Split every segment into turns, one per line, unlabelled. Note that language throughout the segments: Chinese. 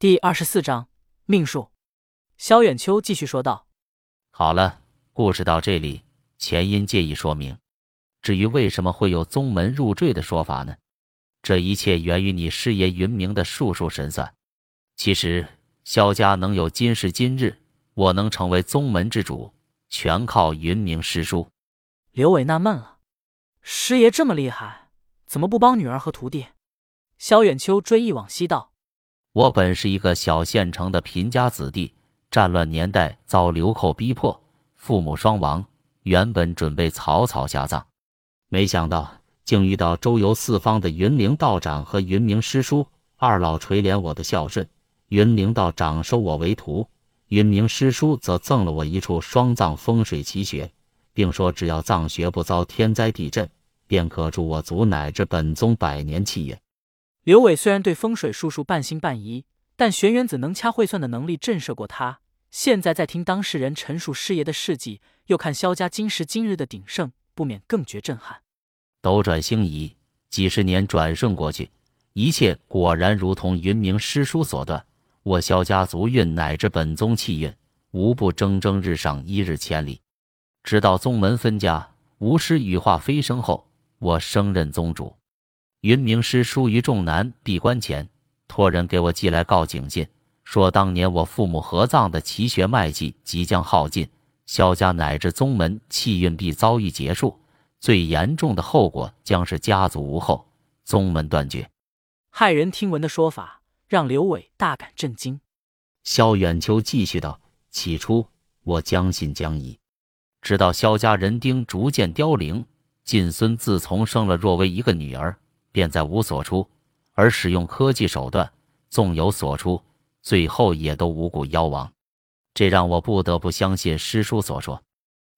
第二十四章命数。萧远秋继续说道：“
好了，故事到这里，前因介意说明。至于为什么会有宗门入赘的说法呢？这一切源于你师爷云明的术数神算。其实，萧家能有今时今日，我能成为宗门之主，全靠云明师叔。”
刘伟纳闷了：“师爷这么厉害，怎么不帮女儿和徒弟？”萧远秋追忆往昔道：“
我本是一个小县城的贫家子弟，战乱年代遭流寇逼迫，父母双亡，原本准备草草下葬，没想到竟遇到周游四方的云灵道长和云明师叔二老垂怜我的孝顺，云灵道长收我为徒，云明师叔则赠了我一处双葬风水奇穴，并说只要葬穴不遭天灾地震，便可助我族乃至本宗百年气运。”
刘伟虽然对风水术数半信半疑，但玄元子能掐会算的能力震慑过他。现在再听当事人陈述师爷的事迹，又看萧家今时今日的鼎盛，不免更觉震撼。
斗转星移，几十年转瞬过去，一切果然如同云明师叔所断。我萧家族运乃至本宗气运，无不蒸蒸日上，一日千里。直到宗门分家，无师羽化飞升后，我升任宗主。云明师疏于重南，闭关前托人给我寄来告警信，说当年我父母合葬的奇穴脉气即将耗尽，萧家乃至宗门气运必遭遇结束，最严重的后果将是家族无后，宗门断绝。
骇人听闻的说法让刘伟大感震惊。
萧远秋继续道：“起初我将信将疑，直到萧家人丁逐渐凋零，晋孙自从生了若薇一个女儿。”便再无所出，而使用科技手段，纵有所出，最后也都无故夭亡。这让我不得不相信师叔所说。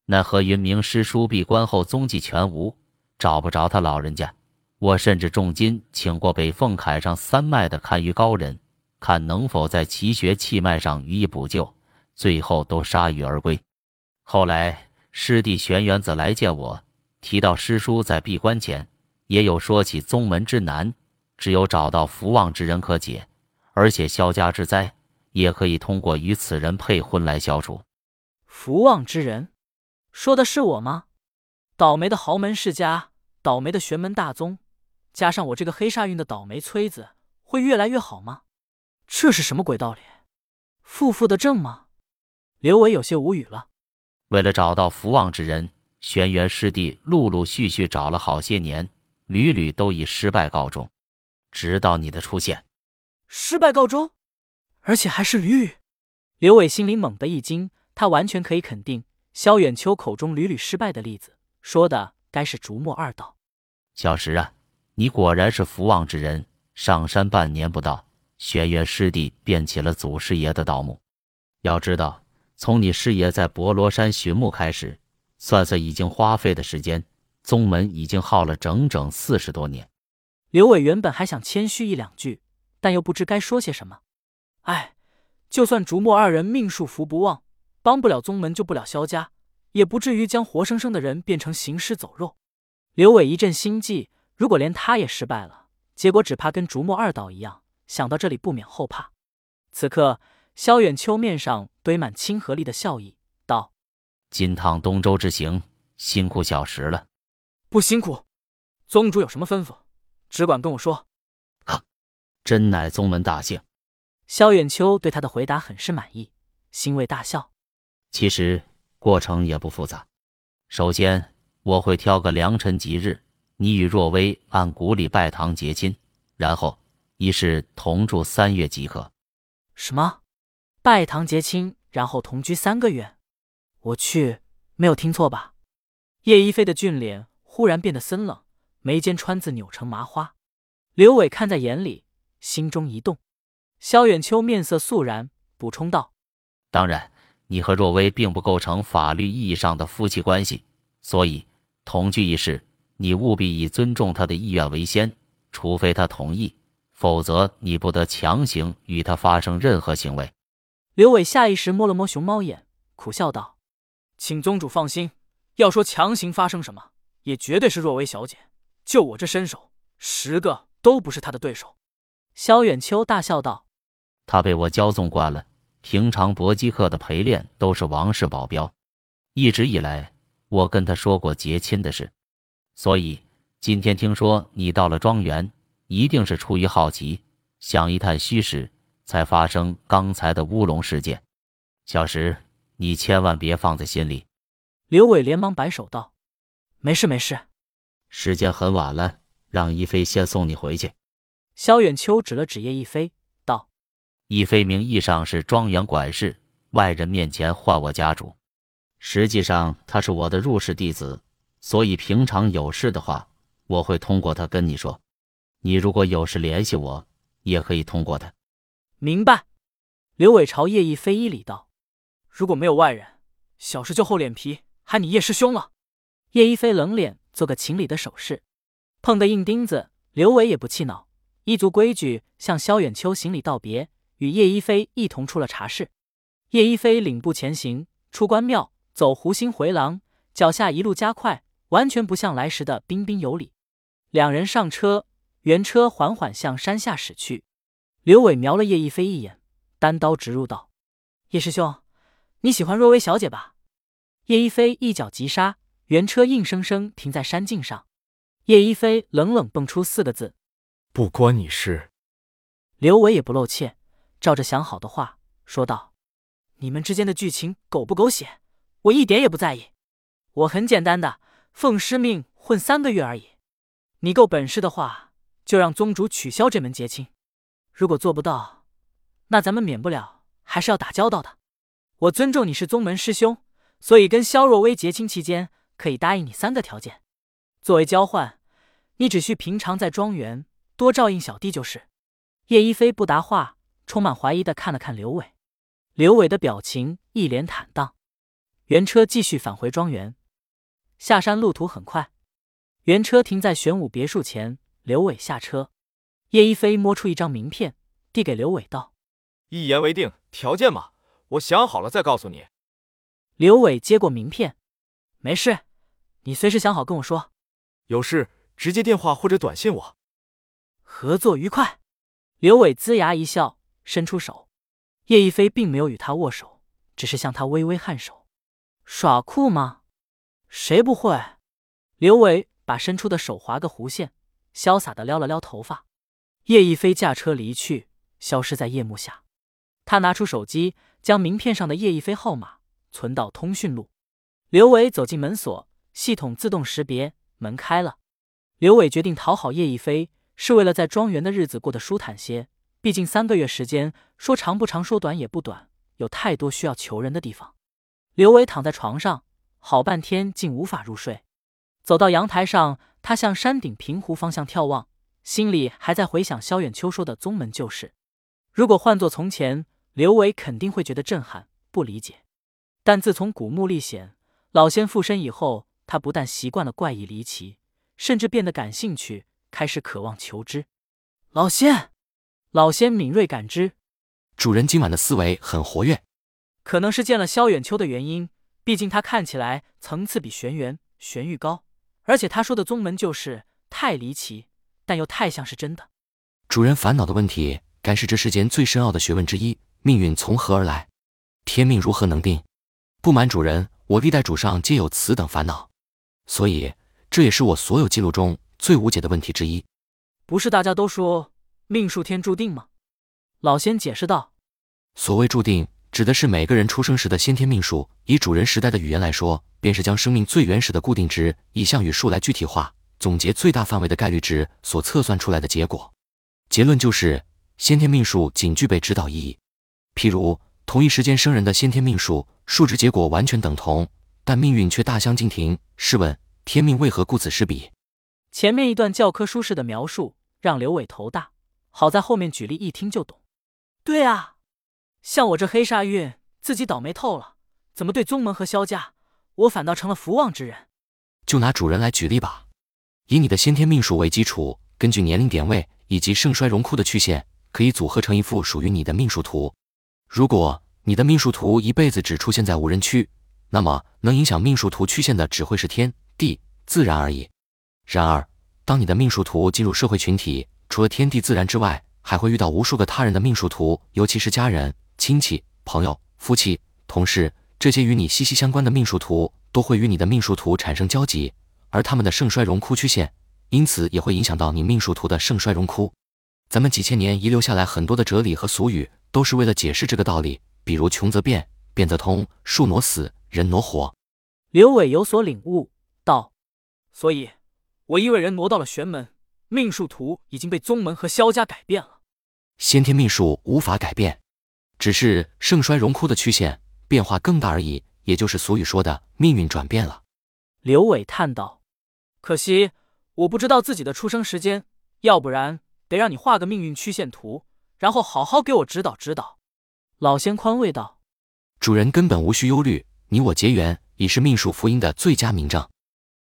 奈何云明师叔闭关后踪迹全无，找不着他老人家。我甚至重金请过北凤凯上三脉的堪舆高人，看能否在奇穴气脉上予以补救，最后都铩羽而归。后来师弟玄元子来见我，提到师叔在闭关前。也有说起宗门之难，只有找到福旺之人可解，而且萧家之灾也可以通过与此人配婚来消除。
福旺之人，说的是我吗？倒霉的豪门世家，倒霉的玄门大宗，加上我这个黑煞运的倒霉催子，会越来越好吗？这是什么鬼道理？负负得正吗？刘伟有些无语了。
为了找到福旺之人，玄元师弟陆陆续续找了好些年。屡屡都以失败告终，直到你的出现，
失败告终，而且还是屡屡。刘伟心里猛地一惊，他完全可以肯定，萧远秋口中屡屡失败的例子，说的该是竹墨二道。
小石啊，你果然是福旺之人。上山半年不到，玄月师弟便起了祖师爷的盗墓。要知道，从你师爷在博罗山寻墓开始，算算已经花费的时间。宗门已经耗了整整四十多年。
刘伟原本还想谦虚一两句，但又不知该说些什么。哎，就算竹墨二人命数福不旺，帮不了宗门，救不了萧家，也不至于将活生生的人变成行尸走肉。刘伟一阵心悸，如果连他也失败了，结果只怕跟竹墨二道一样。想到这里，不免后怕。此刻，萧远秋面上堆满亲和力的笑意，道：“
金趟东周之行，辛苦小石了。”
不辛苦，宗主有什么吩咐，只管跟我说。
哈，真乃宗门大幸。
萧远秋对他的回答很是满意，欣慰大笑。
其实过程也不复杂。首先，我会挑个良辰吉日，你与若薇按古礼拜堂结亲，然后一是同住三月即可。
什么？拜堂结亲，然后同居三个月？我去，没有听错吧？叶一飞的俊脸。忽然变得森冷，眉间川字扭成麻花。刘伟看在眼里，心中一动。萧远秋面色肃然，补充道：“
当然，你和若薇并不构成法律意义上的夫妻关系，所以同居一事，你务必以尊重她的意愿为先。除非她同意，否则你不得强行与她发生任何行为。”
刘伟下意识摸了摸熊猫眼，苦笑道：“请宗主放心，要说强行发生什么。”也绝对是若薇小姐，就我这身手，十个都不是她的对手。萧远秋大笑道：“
他被我骄纵惯了，平常搏击课的陪练都是王氏保镖。一直以来，我跟他说过结亲的事，所以今天听说你到了庄园，一定是出于好奇，想一探虚实，才发生刚才的乌龙事件。小石，你千万别放在心里。
刘伟连忙摆手道：“没事没事。”
时间很晚了，让一飞先送你回去。
萧远秋指了指叶一飞，道：“
一飞名义上是庄园管事，外人面前唤我家主，实际上他是我的入室弟子，所以平常有事的话，我会通过他跟你说。你如果有事联系我，也可以通过他。”
明白。刘伟朝叶一飞一礼道：“如果没有外人，小事就厚脸皮喊你叶师兄了。”叶一飞冷脸。做个请礼的手势，碰的硬钉子。刘伟也不气恼，依足规矩向萧远秋行礼道别，与叶一飞一同出了茶室。叶一飞领步前行，出关庙，走湖心回廊，脚下一路加快，完全不像来时的彬彬有礼。两人上车，原车缓缓向山下驶去。刘伟瞄了叶一飞一眼，单刀直入道：“叶师兄，你喜欢若薇小姐吧？”叶一飞一脚急刹。原车硬生生停在山径上，叶一飞冷冷蹦出四个字：“
不关你事。”
刘伟也不露怯，照着想好的话说道：“你们之间的剧情狗不狗血，我一点也不在意。我很简单的，奉师命混三个月而已。你够本事的话，就让宗主取消这门结亲；如果做不到，那咱们免不了还是要打交道的。我尊重你是宗门师兄，所以跟萧若薇结亲期间。”可以答应你三个条件，作为交换，你只需平常在庄园多照应小弟就是。叶一飞不答话，充满怀疑的看了看刘伟，刘伟的表情一脸坦荡。原车继续返回庄园，下山路途很快。原车停在玄武别墅前，刘伟下车，叶一飞摸出一张名片，递给刘伟道：“
一言为定，条件嘛，我想好了再告诉你。”
刘伟接过名片，没事。你随时想好跟我说，
有事直接电话或者短信我。
合作愉快。刘伟龇牙一笑，伸出手。叶一飞并没有与他握手，只是向他微微颔首。耍酷吗？谁不会？刘伟把伸出的手划个弧线，潇洒的撩了撩头发。叶一飞驾车离去，消失在夜幕下。他拿出手机，将名片上的叶一飞号码存到通讯录。刘伟走进门锁。系统自动识别，门开了。刘伟决定讨好叶一飞，是为了在庄园的日子过得舒坦些。毕竟三个月时间，说长不长，说短也不短，有太多需要求人的地方。刘伟躺在床上，好半天竟无法入睡。走到阳台上，他向山顶平湖方向眺望，心里还在回想萧远秋说的宗门旧事。如果换做从前，刘伟肯定会觉得震撼、不理解。但自从古墓历险，老仙附身以后，他不但习惯了怪异离奇，甚至变得感兴趣，开始渴望求知。老仙，老仙敏锐感知，
主人今晚的思维很活跃，
可能是见了萧远秋的原因。毕竟他看起来层次比玄元、玄玉高，而且他说的宗门就是太离奇，但又太像是真的。
主人烦恼的问题，该是这世间最深奥的学问之一：命运从何而来？天命如何能定？不瞒主人，我历代主上皆有此等烦恼。所以，这也是我所有记录中最无解的问题之一。
不是大家都说命数天注定吗？老仙解释道：“
所谓注定，指的是每个人出生时的先天命数。以主人时代的语言来说，便是将生命最原始的固定值以项与数来具体化，总结最大范围的概率值所测算出来的结果。结论就是，先天命数仅具备指导意义。譬如，同一时间生人的先天命数数值结果完全等同。”但命运却大相径庭。试问天命为何顾此失彼？
前面一段教科书式的描述让刘伟头大，好在后面举例一听就懂。对啊，像我这黑煞运，自己倒霉透了，怎么对宗门和萧家，我反倒成了福旺之人？
就拿主人来举例吧，以你的先天命数为基础，根据年龄点位以及盛衰荣枯的曲线，可以组合成一幅属于你的命数图。如果你的命数图一辈子只出现在无人区。那么，能影响命数图曲线的只会是天地自然而已。然而，当你的命数图进入社会群体，除了天地自然之外，还会遇到无数个他人的命数图，尤其是家人、亲戚、朋友、夫妻、同事这些与你息息相关的命数图，都会与你的命数图产生交集，而他们的盛衰荣枯曲线，因此也会影响到你命数图的盛衰荣枯。咱们几千年遗留下来很多的哲理和俗语，都是为了解释这个道理，比如穷则变，变则通，树挪死，人挪活。
刘伟有所领悟，道：“所以，我因为人挪到了玄门，命数图已经被宗门和萧家改变了。
先天命数无法改变，只是盛衰荣枯的曲线变化更大而已，也就是俗语说的命运转变了。”
刘伟叹道：“可惜我不知道自己的出生时间，要不然得让你画个命运曲线图，然后好好给我指导指导。”老仙宽慰道：“
主人根本无需忧虑，你我结缘。”已是命数福音的最佳明证。